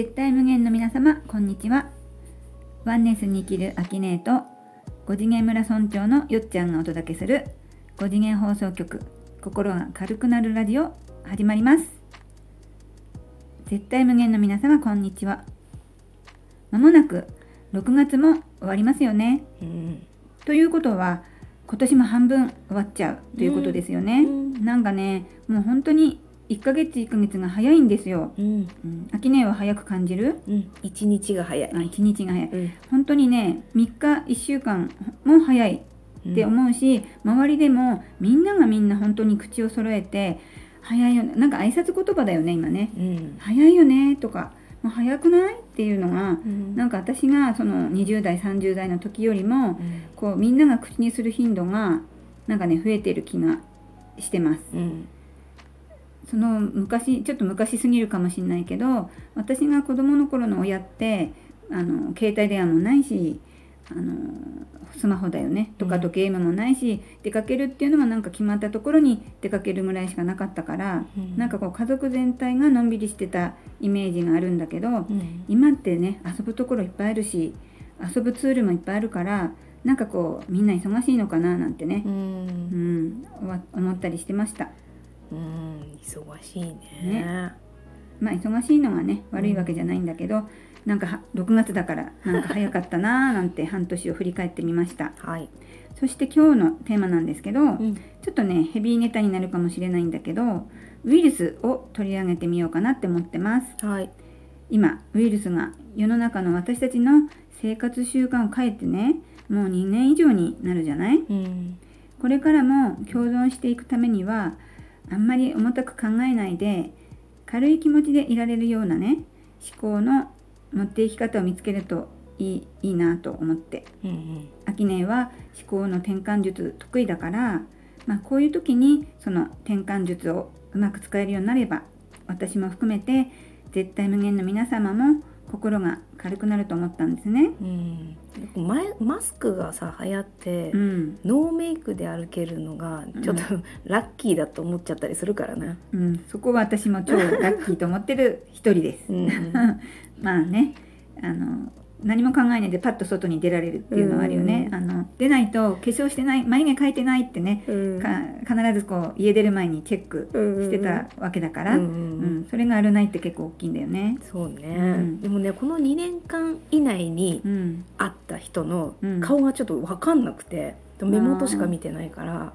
絶対無限の皆様こんにちは。ワンネスに生きるアキネーと5次元村村長のよっちゃんがお届けする5次元放送局心が軽くなるラジオ始まります。絶対無限の皆様こんにちは。まもなく6月も終わりますよね、うん、ということは今年も半分終わっちゃうということですよね、うんうん、なんかねもう本当に1ヶ月1ヶ月が早いんですよ。うん。うん、秋音は早く感じる？うん。1日が早い。あ、1日が早い。うん、本当にね、3日1週間も早いって思うし、うん、周りでもみんながみんな本当に口を揃えて早いよね。なんか挨拶言葉だよね今ね。うん、早いよねとか。もう早くないっていうのが、うん、なんか私がその20代30代の時よりも、うん、こうみんなが口にする頻度がなんかね増えてる気がしてます。うんその昔ちょっと昔すぎるかもしれないけど私が子供の頃の親ってあの携帯電話もないしあのスマホだよねとかとゲームもないし、うん、出かけるっていうのはなんか決まったところに出かけるぐらいしかなかったから、うん、なんかこう家族全体がのんびりしてたイメージがあるんだけど、うん、今ってね遊ぶところいっぱいあるし遊ぶツールもいっぱいあるからなんかこうみんな忙しいのかななんてね、うん。思ったりしてました。うん忙しいね。ね。まあ忙しいのがね悪いわけじゃないんだけど、うん、なんか6月だからなんか早かったなー なんて半年を振り返ってみました。はい。そして今日のテーマなんですけど、うん、ちょっとねヘビーネタになるかもしれないんだけどウイルスを取り上げてみようかなって思ってます。はい。今ウイルスが世の中の私たちの生活習慣を変えてねもう2年以上になるじゃない、うん、これからも共存していくためにはあんまり重たく考えないで軽い気持ちでいられるようなね思考の持っていき方を見つけるといいいいなと思って、うんうん、秋音は思考の転換術得意だから、まあ、こういう時にその転換術をうまく使えるようになれば私も含めて絶対無限の皆様も心が軽くなると思ったんですね。うん、前マスクがさ流行って、うん、ノーメイクで歩けるのがちょっと、うん、ラッキーだと思っちゃったりするからね。うん、そこは私も超ラッキーと思ってる一人です。うん、まあねあの何も考えないでパッと外に出られるっていうのはあるよね、うん、あの出ないと化粧してない眉毛描いてないってね、うん、必ずこう家出る前にチェックしてたわけだから、うん、うん、それがあるないって結構大きいんだよね。そうね、でもねこの2年間以内に会った人の顔がちょっと分かんなくて、目元しか見てないから。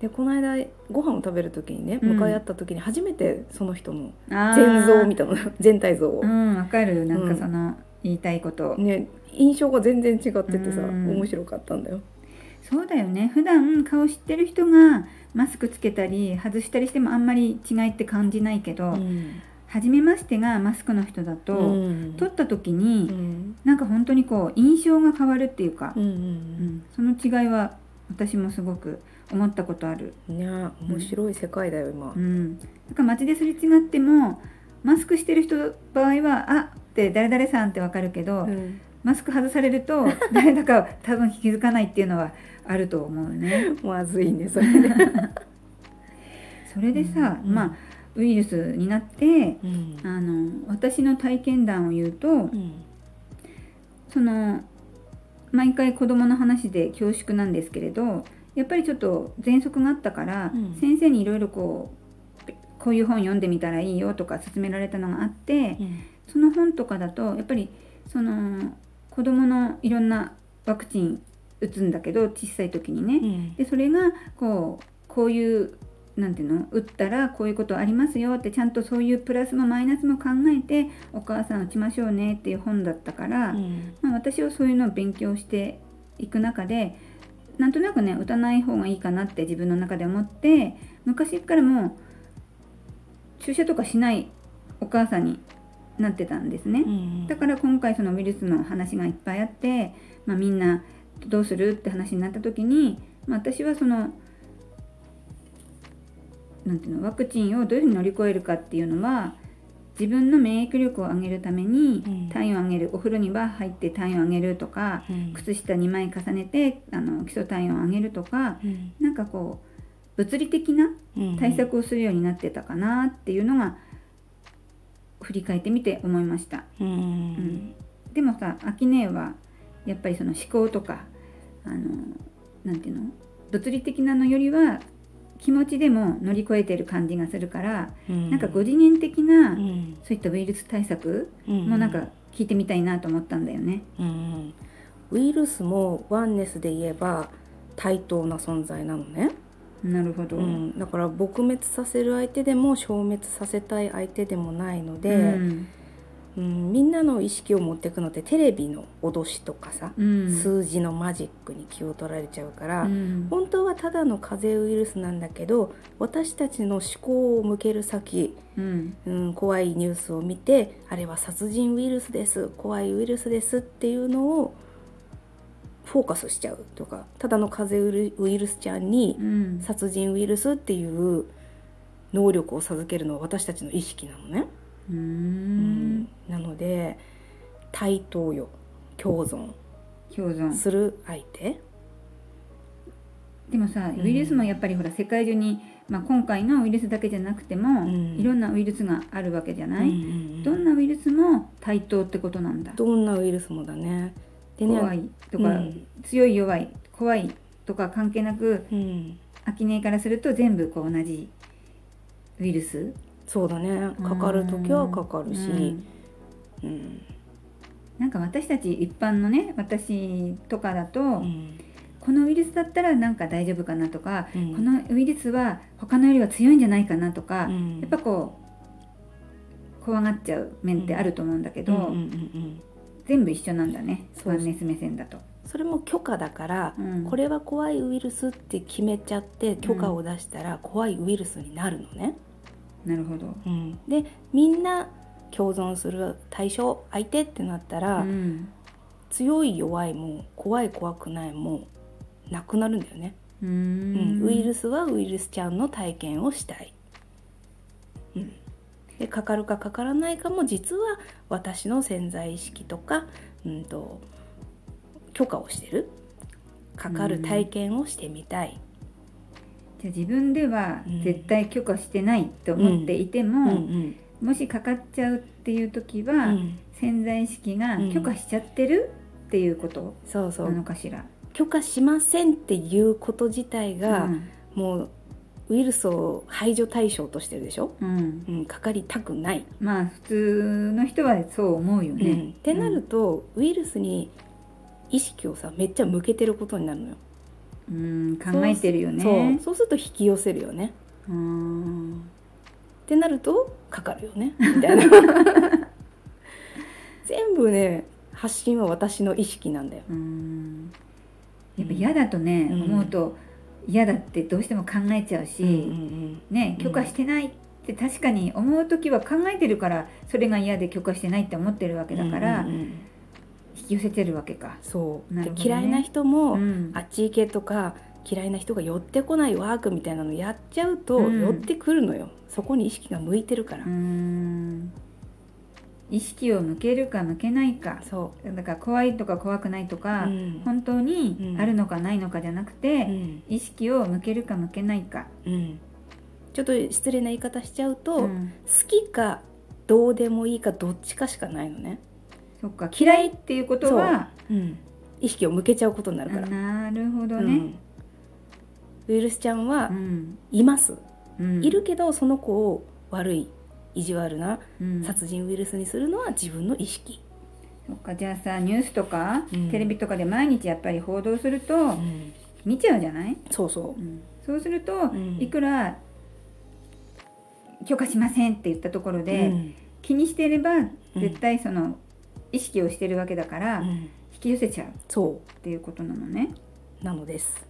でこの間ご飯を食べる時にね向かい合った時に初めてその人の全像を見たの。全体像を。うんわかる。なんかその、言いたいこと。ね印象が全然違っててさ、面白かったんだよ。そうだよね。普段顔知ってる人がマスクつけたり外したりしてもあんまり違いって感じないけど、うん、初めましてがマスクの人だと、うん、撮った時に、うん、なんか本当にこう印象が変わるっていうか、うんうんうん、その違いは私もすごく思ったことある。ね面白い世界だよ今。うん、なんか街ですれ違ってもマスクしてる人場合はあって誰々さんってわかるけど、うん、マスク外されると 誰だか多分気づかないっていうのはあると思うね。まずいねそれで それでさ、うん、まあウイルスになって、うん、あの私の体験談を言うと、その毎回子供の話で恐縮なんですけれどやっぱりちょっと喘息があったから、先生にいろいろこうこういう本読んでみたらいいよとか勧められたのがあって、その本とかだとやっぱりその子どものいろんなワクチン打つんだけど小さい時にね、うん、でそれがこうこういうなんていうの？打ったらこういうことありますよってちゃんとそういうプラスもマイナスも考えてお母さん打ちましょうねっていう本だったから、うん、まあ、私はそういうのを勉強していく中でなんとなくね打たない方がいいかなって自分の中で思って昔からもう注射とかしないお母さんになってたんですね、うん、だから今回そのウイルスの話がいっぱいあって、まあ、みんなどうするって話になった時に、まあ、私はそのなんていうのワクチンをどういうふうに乗り越えるかっていうのは自分の免疫力を上げるために体温を上げる、お風呂には入って体温を上げるとか、うん、靴下2枚重ねてあの基礎体温を上げるとか、うん、なんかこう物理的な対策をするようになってたかなっていうのが振り返ってみて思いました。うん、うん、でもさ秋音はやっぱりその思考とかあのなんていうの？物理的なのよりは気持ちでも乗り越えてる感じがするから、うん、なんか5次元的な、うん、そういったウイルス対策もなんか聞いてみたいなと思ったんだよね。うん、ウイルスもワンネスで言えば対等な存在なのね。なるほど、うん、だから撲滅させる相手でも消滅させたい相手でもないので、うん。うん、みんなの意識を持っていくのってテレビの脅しとかさ、うん、数字のマジックに気を取られちゃうから、うん、本当はただの風邪ウイルスなんだけど私たちの思考を向ける先、うん。怖いニュースを見てあれは殺人ウイルスです怖いウイルスですっていうのをフォーカスしちゃうとかただの風邪ウイルスちゃんに殺人ウイルスっていう能力を授けるのは私たちの意識なのね。うん、なので対等よ共存共存。する相手。でもさウイルスもやっぱりほら世界中に、まあ、今回のウイルスだけじゃなくても、うん、いろんなウイルスがあるわけじゃない、うんうんうん、どんなウイルスも対等ってことなんだ。どんなウイルスもだねでね怖いとか、うん、強い弱い怖いとか関係なく、うん、秋音からすると全部こう同じウイルスそうだね。かかる時はかかるし、うん、うん、なんか私たち一般のね私とかだと、うん、このウイルスだったらなんか大丈夫かなとか、うん、このウイルスは他のよりは強いんじゃないかなとか、やっぱこう怖がっちゃう面ってあると思うんだけど、全部一緒なんだね。スワンネス目線だと。それも許可だから、うん、これは怖いウイルスって決めちゃって許可を出したら怖いウイルスになるのね。なるほど、うん、でみんな共存する対象相手ってなったら、うん、強い弱いも怖い怖くないもなくなるんだよね。うん、ウイルスはウイルスちゃんの体験をしたい。うん、でかかるかかからないかも実は私の潜在意識とか、うんと、許可をしてる？かかる体験をしてみたい。じゃ自分では絶対許可してないと思っていても、うんうんもしかかっちゃうっていう時は、潜在意識が許可しちゃってるっていうこと？なのかしら？許可しませんっていうこと自体が、もうウイルスを排除対象としてるでしょ、うん。うん、かかりたくない。まあ普通の人はそう思うよね、うん、ってなると、ウイルスに意識をさめっちゃ向けてることになるのよ。うん考えてるよね。そうそうすると引き寄せるよね。うん。ってなるとかかるよね。みたいな。全部ね発信は私の意識なんだよ。うん。やっぱ嫌だとね、うん、思うと嫌だってどうしても考えちゃうし、うんうんうん、ね許可してないって確かに思う時は考えてるからそれが嫌で許可してないって思ってるわけだから、うんうんうん引き寄せてるわけか。そう、ね、嫌いな人も、うん、あっち行けとか嫌いな人が寄ってこないワークみたいなのやっちゃうと、寄ってくるのよ。そこに意識が向いてるから意識を向けるか向けないか。そう。だから怖いとか怖くないとか、うん、本当にあるのかないのかじゃなくて、うん、意識を向けるか向けないか、うん、ちょっと失礼な言い方しちゃうと、好きかどうでもいいかどっちかしかないのね。そっか。嫌いっていうことは、う。ん、意識を向けちゃうことになるから。なるほどね、うん、ウイルスちゃんはいます、うん、いるけどその子を悪い意地悪な殺人ウイルスにするのは自分の意識、そっかじゃあさニュースとか、テレビとかで毎日やっぱり報道すると、見ちゃうじゃない？そうそう、そうすると、いくら許可しませんって言ったところで、気にしていれば絶対その意識をしてるわけだから、うん、引き寄せちゃう。そう。っていうことなのね。なのです。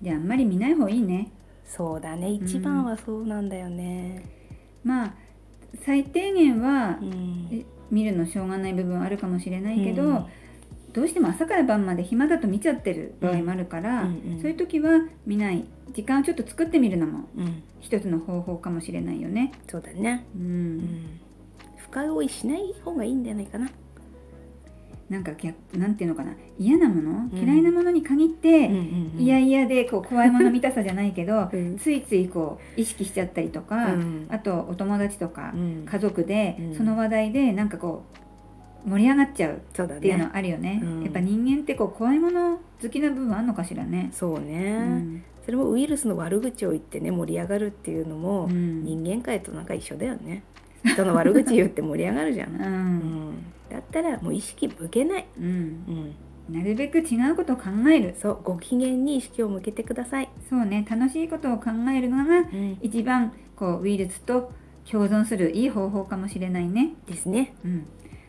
じゃああんまり見ない方がいいね。そうだね。一番はそうなんだよね、うん、まあ最低限は、うん、見るのしょうがない部分あるかもしれないけど、うん、どうしても朝から晩まで暇だと見ちゃってる場合もあるから、うんうんうん、そういう時は見ない時間をちょっと作ってみるのも一つの方法かもしれないよね。そうだね、うん。深追いしない方がいいんじゃないかななんか逆なんていうのかな。嫌なもの、嫌いなものに限って、いやいやでこう怖いもの見たさじゃないけど、ついついこう意識しちゃったりとか、あとお友達とか、家族で、その話題でなんかこう盛り上がっちゃうっていうのあるよね、ね、やっぱ人間ってこう怖いもの好きな部分あるのかしらね。そうね、それもウイルスの悪口を言ってね盛り上がるっていうのも、人間界となんか一緒だよね。人の悪口言って盛り上がるじゃん、うんだったらもう意識向けない、うん、うん、なるべく違うことを考える。そうご機嫌に意識を向けてください。そうね。楽しいことを考えるのが、一番こうウイルスと共存するいい方法かもしれないね。ですね、うん、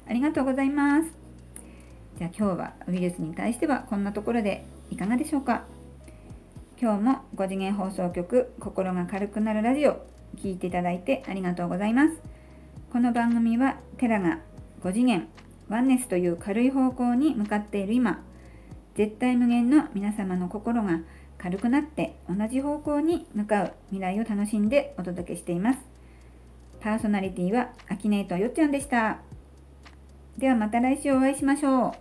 ありがとうございます。じゃあ今日はウイルスに対してはこんなところでいかがでしょうか。今日も5次元放送局心が軽くなるラジオ聞いていただいてありがとうございます。この番組はテラが5次元ワンネスという軽い方向に向かっている今絶対無限の皆様の心が軽くなって同じ方向に向かう未来を楽しんでお届けしています。パーソナリティはアキネイトよっちゃんでした。ではまた来週お会いしましょ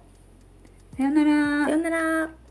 う。さよなら。さよなら。